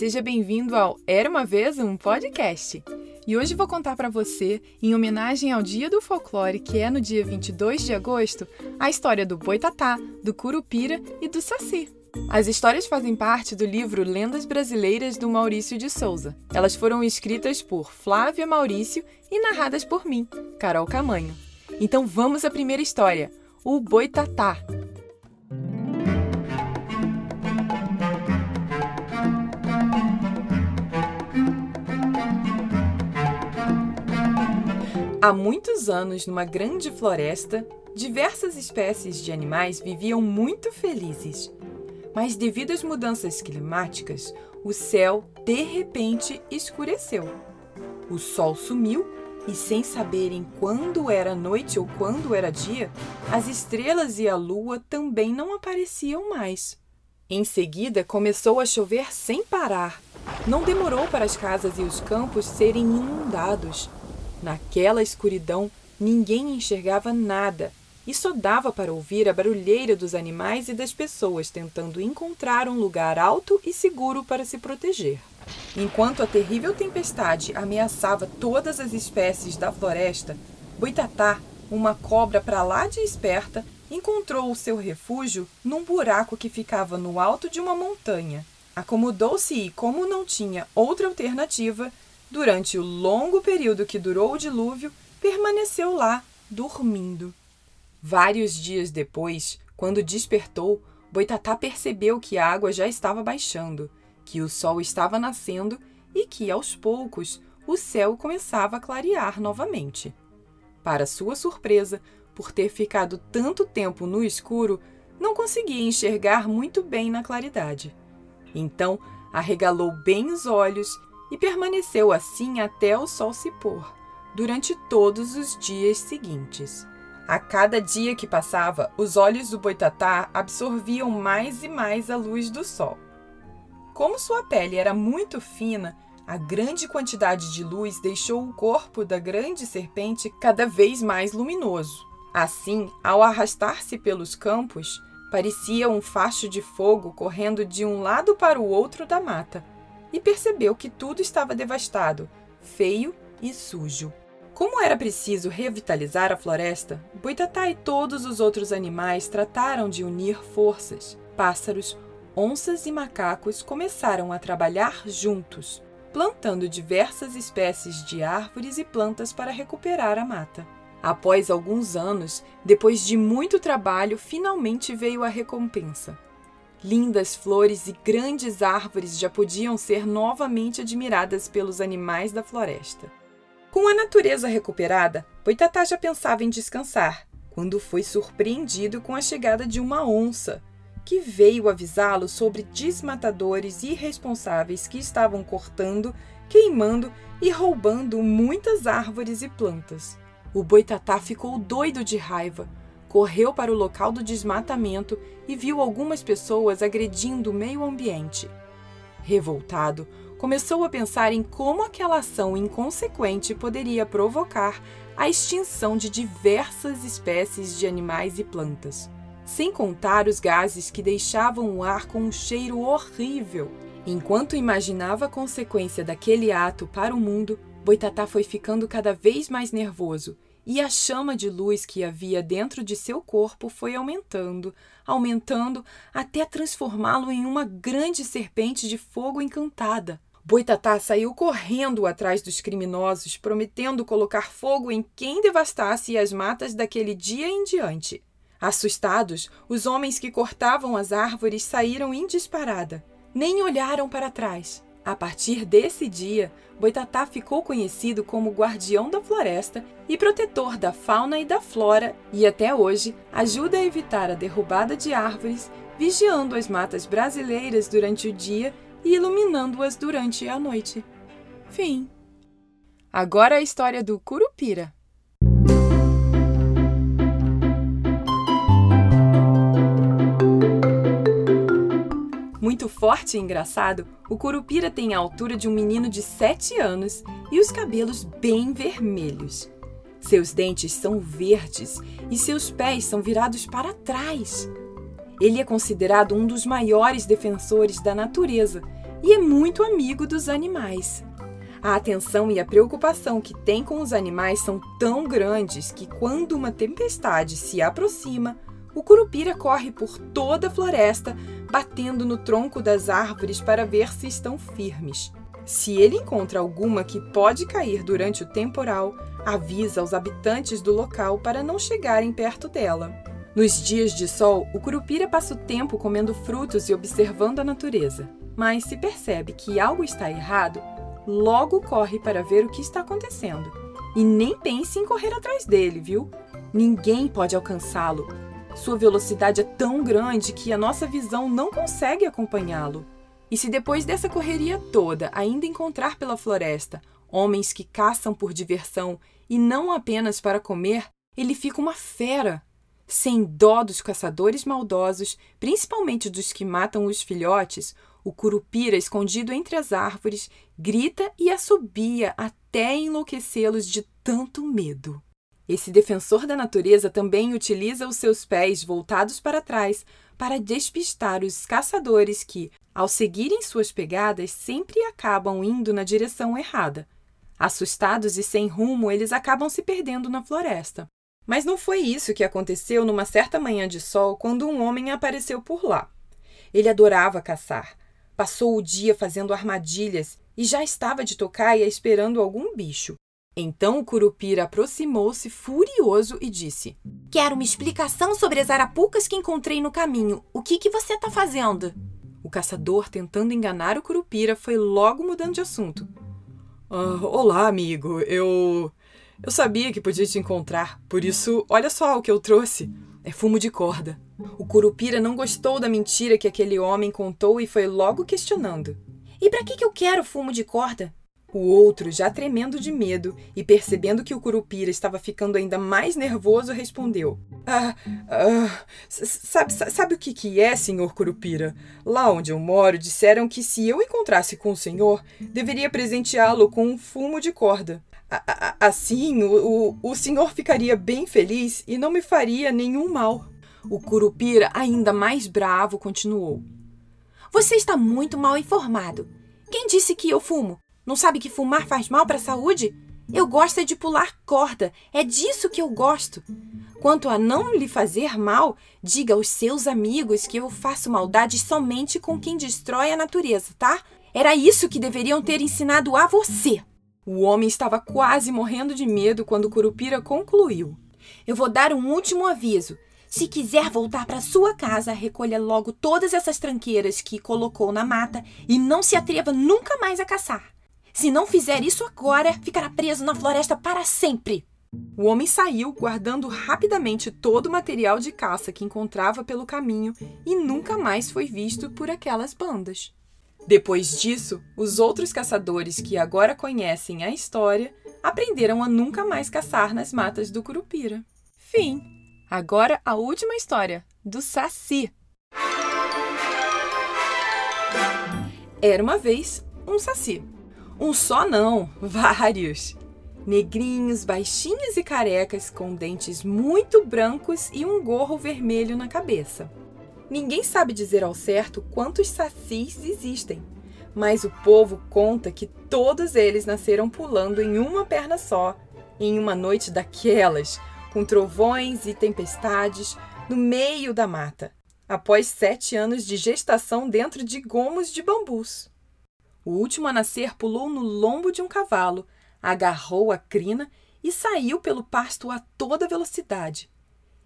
seja bem-vindo ao Era uma vez um podcast. E hoje vou contar para você, em homenagem ao Dia do Folclore, que é no dia 22 de agosto, a história do boitatá, do curupira e do saci. As histórias fazem parte do livro Lendas Brasileiras do Maurício de Souza. Elas foram escritas por Flávia Maurício e narradas por mim, Carol Camanho. Então vamos à primeira história, o Boitatá. Há muitos anos, numa grande floresta, diversas espécies de animais viviam muito felizes. Mas, devido às mudanças climáticas, o céu de repente escureceu. O sol sumiu e, sem saberem quando era noite ou quando era dia, as estrelas e a lua também não apareciam mais. Em seguida, começou a chover sem parar. Não demorou para as casas e os campos serem inundados. Naquela escuridão, ninguém enxergava nada e só dava para ouvir a barulheira dos animais e das pessoas tentando encontrar um lugar alto e seguro para se proteger. Enquanto a terrível tempestade ameaçava todas as espécies da floresta, Boitatá, uma cobra para lá de esperta, encontrou o seu refúgio num buraco que ficava no alto de uma montanha. Acomodou-se e, como não tinha outra alternativa, Durante o longo período que durou o dilúvio, permaneceu lá, dormindo. Vários dias depois, quando despertou, Boitatá percebeu que a água já estava baixando, que o sol estava nascendo e que, aos poucos, o céu começava a clarear novamente. Para sua surpresa, por ter ficado tanto tempo no escuro, não conseguia enxergar muito bem na claridade. Então, arregalou bem os olhos e permaneceu assim até o sol se pôr, durante todos os dias seguintes. A cada dia que passava, os olhos do boitatá absorviam mais e mais a luz do sol. Como sua pele era muito fina, a grande quantidade de luz deixou o corpo da grande serpente cada vez mais luminoso. Assim, ao arrastar-se pelos campos, parecia um facho de fogo correndo de um lado para o outro da mata, e percebeu que tudo estava devastado, feio e sujo. Como era preciso revitalizar a floresta, Boitatá e todos os outros animais trataram de unir forças. Pássaros, onças e macacos começaram a trabalhar juntos, plantando diversas espécies de árvores e plantas para recuperar a mata. Após alguns anos, depois de muito trabalho, finalmente veio a recompensa. Lindas flores e grandes árvores já podiam ser novamente admiradas pelos animais da floresta. Com a natureza recuperada, Boitatá já pensava em descansar, quando foi surpreendido com a chegada de uma onça, que veio avisá-lo sobre desmatadores irresponsáveis que estavam cortando, queimando e roubando muitas árvores e plantas. O boitatá ficou doido de raiva, correu para o local do desmatamento e viu algumas pessoas agredindo o meio ambiente. Revoltado, começou a pensar em como aquela ação inconsequente poderia provocar a extinção de diversas espécies de animais e plantas, sem contar os gases que deixavam o ar com um cheiro horrível. Enquanto imaginava a consequência daquele ato para o mundo, Boitatá foi ficando cada vez mais nervoso e a chama de luz que havia dentro de seu corpo foi aumentando, aumentando, até transformá-lo em uma grande serpente de fogo encantada. Boitatá saiu correndo atrás dos criminosos, prometendo colocar fogo em quem devastasse as matas daquele dia em diante. Assustados, os homens que cortavam as árvores saíram em disparada. Nem olharam para trás. A partir desse dia, Boitatá ficou conhecido como guardião da floresta e protetor da fauna e da flora, e até hoje ajuda a evitar a derrubada de árvores, vigiando as matas brasileiras durante o dia e iluminando-as durante a noite. Fim. Agora a história do Curupira. Muito forte e engraçado, o Curupira tem a altura de um menino de 7 anos e os cabelos bem vermelhos. Seus dentes são verdes e seus pés são virados para trás. Ele é considerado um dos maiores defensores da natureza e é muito amigo dos animais. A atenção e a preocupação que tem com os animais são tão grandes que, quando uma tempestade se aproxima, o curupira corre por toda a floresta, batendo no tronco das árvores para ver se estão firmes. Se ele encontra alguma que pode cair durante o temporal, avisa os habitantes do local para não chegarem perto dela. Nos dias de sol, o curupira passa o tempo comendo frutos e observando a natureza. Mas se percebe que algo está errado, logo corre para ver o que está acontecendo. E nem pense em correr atrás dele, viu? Ninguém pode alcançá-lo. Sua velocidade é tão grande que a nossa visão não consegue acompanhá-lo. E se depois dessa correria toda ainda encontrar pela floresta homens que caçam por diversão e não apenas para comer, ele fica uma fera. Sem dó dos caçadores maldosos, principalmente dos que matam os filhotes, o curupira, escondido entre as árvores, grita e assobia até enlouquecê-los de tanto medo. Esse defensor da natureza também utiliza os seus pés voltados para trás para despistar os caçadores que, ao seguirem suas pegadas, sempre acabam indo na direção errada. Assustados e sem rumo, eles acabam se perdendo na floresta. Mas não foi isso que aconteceu numa certa manhã de sol quando um homem apareceu por lá. Ele adorava caçar. Passou o dia fazendo armadilhas e já estava de tocaia esperando algum bicho. Então o curupira aproximou-se furioso e disse: Quero uma explicação sobre as arapucas que encontrei no caminho. O que, que você está fazendo? O caçador, tentando enganar o curupira, foi logo mudando de assunto. Ah, olá, amigo. Eu. Eu sabia que podia te encontrar, por isso, olha só o que eu trouxe. É fumo de corda. O curupira não gostou da mentira que aquele homem contou e foi logo questionando. E para que, que eu quero fumo de corda? O outro, já tremendo de medo e percebendo que o curupira estava ficando ainda mais nervoso, respondeu: Ah, ah sabe, sabe o que, que é, senhor curupira? Lá onde eu moro, disseram que se eu encontrasse com o senhor, deveria presenteá-lo com um fumo de corda. Assim, o, o, o senhor ficaria bem feliz e não me faria nenhum mal. O curupira, ainda mais bravo, continuou: Você está muito mal informado. Quem disse que eu fumo? Não sabe que fumar faz mal para a saúde? Eu gosto é de pular corda. É disso que eu gosto. Quanto a não lhe fazer mal, diga aos seus amigos que eu faço maldade somente com quem destrói a natureza, tá? Era isso que deveriam ter ensinado a você. O homem estava quase morrendo de medo quando Curupira concluiu. Eu vou dar um último aviso. Se quiser voltar para sua casa, recolha logo todas essas tranqueiras que colocou na mata e não se atreva nunca mais a caçar. Se não fizer isso agora, ficará preso na floresta para sempre. O homem saiu, guardando rapidamente todo o material de caça que encontrava pelo caminho e nunca mais foi visto por aquelas bandas. Depois disso, os outros caçadores que agora conhecem a história aprenderam a nunca mais caçar nas matas do Curupira. Fim. Agora a última história, do Saci. Era uma vez um Saci. Um só não, vários. Negrinhos, baixinhos e carecas, com dentes muito brancos e um gorro vermelho na cabeça. Ninguém sabe dizer ao certo quantos sacis existem, mas o povo conta que todos eles nasceram pulando em uma perna só, em uma noite daquelas, com trovões e tempestades, no meio da mata, após sete anos de gestação dentro de gomos de bambus. O último a nascer pulou no lombo de um cavalo, agarrou a crina e saiu pelo pasto a toda velocidade.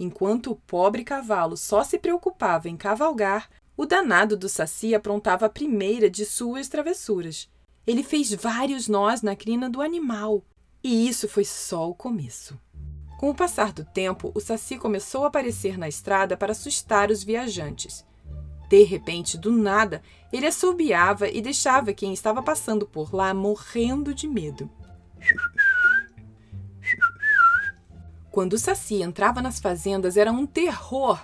Enquanto o pobre cavalo só se preocupava em cavalgar, o danado do Saci aprontava a primeira de suas travessuras. Ele fez vários nós na crina do animal, e isso foi só o começo. Com o passar do tempo, o Saci começou a aparecer na estrada para assustar os viajantes. De repente, do nada, ele assobiava e deixava quem estava passando por lá morrendo de medo. Quando o Saci entrava nas fazendas, era um terror.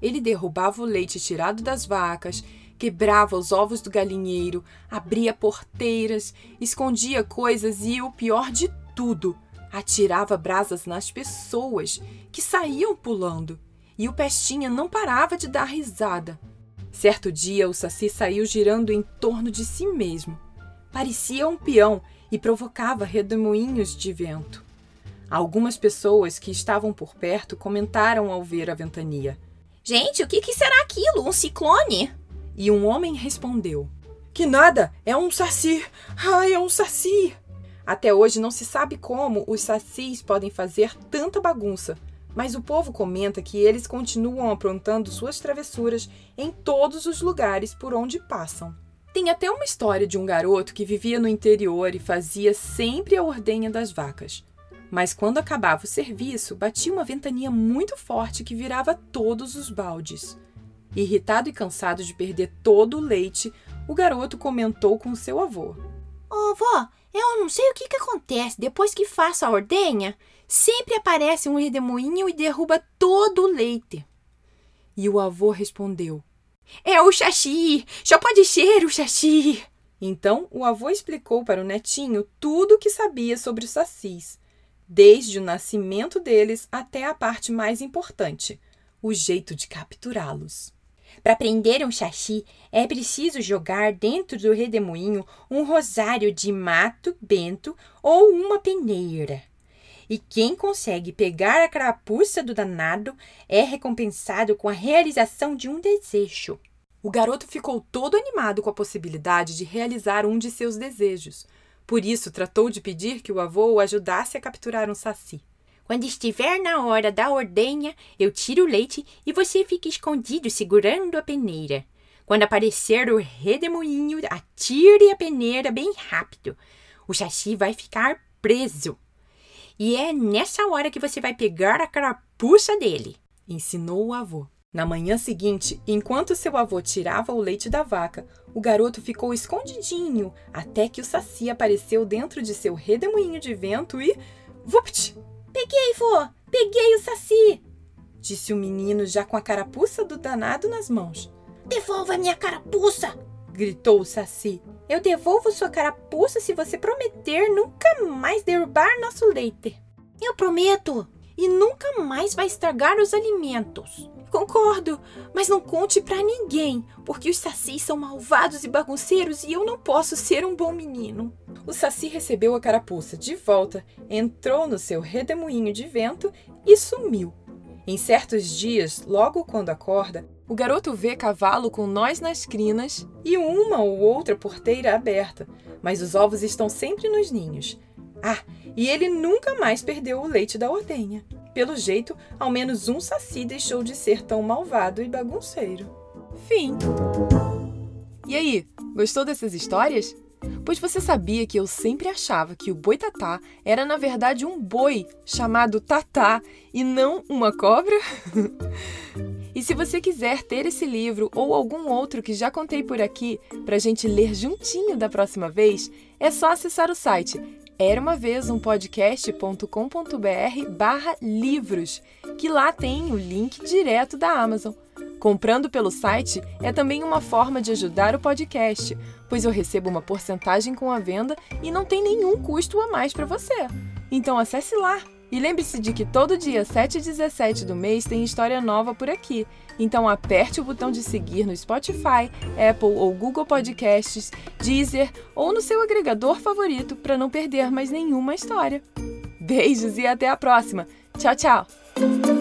Ele derrubava o leite tirado das vacas, quebrava os ovos do galinheiro, abria porteiras, escondia coisas e, o pior de tudo, atirava brasas nas pessoas que saíam pulando. E o Pestinha não parava de dar risada. Certo dia, o Saci saiu girando em torno de si mesmo. Parecia um peão e provocava redemoinhos de vento. Algumas pessoas que estavam por perto comentaram ao ver a ventania. Gente, o que, que será aquilo? Um ciclone? E um homem respondeu: Que nada, é um saci. Ai, é um saci. Até hoje não se sabe como os sacis podem fazer tanta bagunça, mas o povo comenta que eles continuam aprontando suas travessuras em todos os lugares por onde passam. Tem até uma história de um garoto que vivia no interior e fazia sempre a ordenha das vacas. Mas quando acabava o serviço, batia uma ventania muito forte que virava todos os baldes. Irritado e cansado de perder todo o leite, o garoto comentou com seu avô: Ô, oh, eu não sei o que, que acontece. Depois que faço a ordenha, sempre aparece um redemoinho e derruba todo o leite. E o avô respondeu: É o xaxi! Só pode ser o xaxi! Então o avô explicou para o netinho tudo o que sabia sobre os sacis desde o nascimento deles até a parte mais importante, o jeito de capturá-los. Para prender um xaxi, é preciso jogar dentro do redemoinho um rosário de mato bento ou uma peneira. E quem consegue pegar a carapuça do danado é recompensado com a realização de um desejo. O garoto ficou todo animado com a possibilidade de realizar um de seus desejos, por isso, tratou de pedir que o avô o ajudasse a capturar um saci. Quando estiver na hora da ordenha, eu tiro o leite e você fica escondido segurando a peneira. Quando aparecer o redemoinho, atire a peneira bem rápido. O saci vai ficar preso. E é nessa hora que você vai pegar a carapuça dele, ensinou o avô. Na manhã seguinte, enquanto seu avô tirava o leite da vaca, o garoto ficou escondidinho até que o saci apareceu dentro de seu redemoinho de vento e. Vupt! Peguei, vô! Peguei o saci! Disse o menino já com a carapuça do danado nas mãos. Devolva minha carapuça! Gritou o saci. Eu devolvo sua carapuça se você prometer nunca mais derrubar nosso leite. Eu prometo! E nunca mais vai estragar os alimentos. Concordo, mas não conte para ninguém, porque os sacis são malvados e bagunceiros e eu não posso ser um bom menino. O saci recebeu a carapuça de volta, entrou no seu redemoinho de vento e sumiu. Em certos dias, logo quando acorda, o garoto vê cavalo com nós nas crinas e uma ou outra porteira aberta, mas os ovos estão sempre nos ninhos. Ah, e ele nunca mais perdeu o leite da ordenha. Pelo jeito, ao menos um saci deixou de ser tão malvado e bagunceiro. Fim. E aí, gostou dessas histórias? Pois você sabia que eu sempre achava que o boitatá era na verdade um boi chamado tatá e não uma cobra? e se você quiser ter esse livro ou algum outro que já contei por aqui para a gente ler juntinho da próxima vez, é só acessar o site era uma vez um podcast.com.br barra livros, que lá tem o link direto da Amazon. Comprando pelo site é também uma forma de ajudar o podcast, pois eu recebo uma porcentagem com a venda e não tem nenhum custo a mais para você. Então acesse lá e lembre-se de que todo dia 7 e 17 do mês tem história nova por aqui. Então aperte o botão de seguir no Spotify, Apple ou Google Podcasts, Deezer ou no seu agregador favorito para não perder mais nenhuma história. Beijos e até a próxima. Tchau, tchau!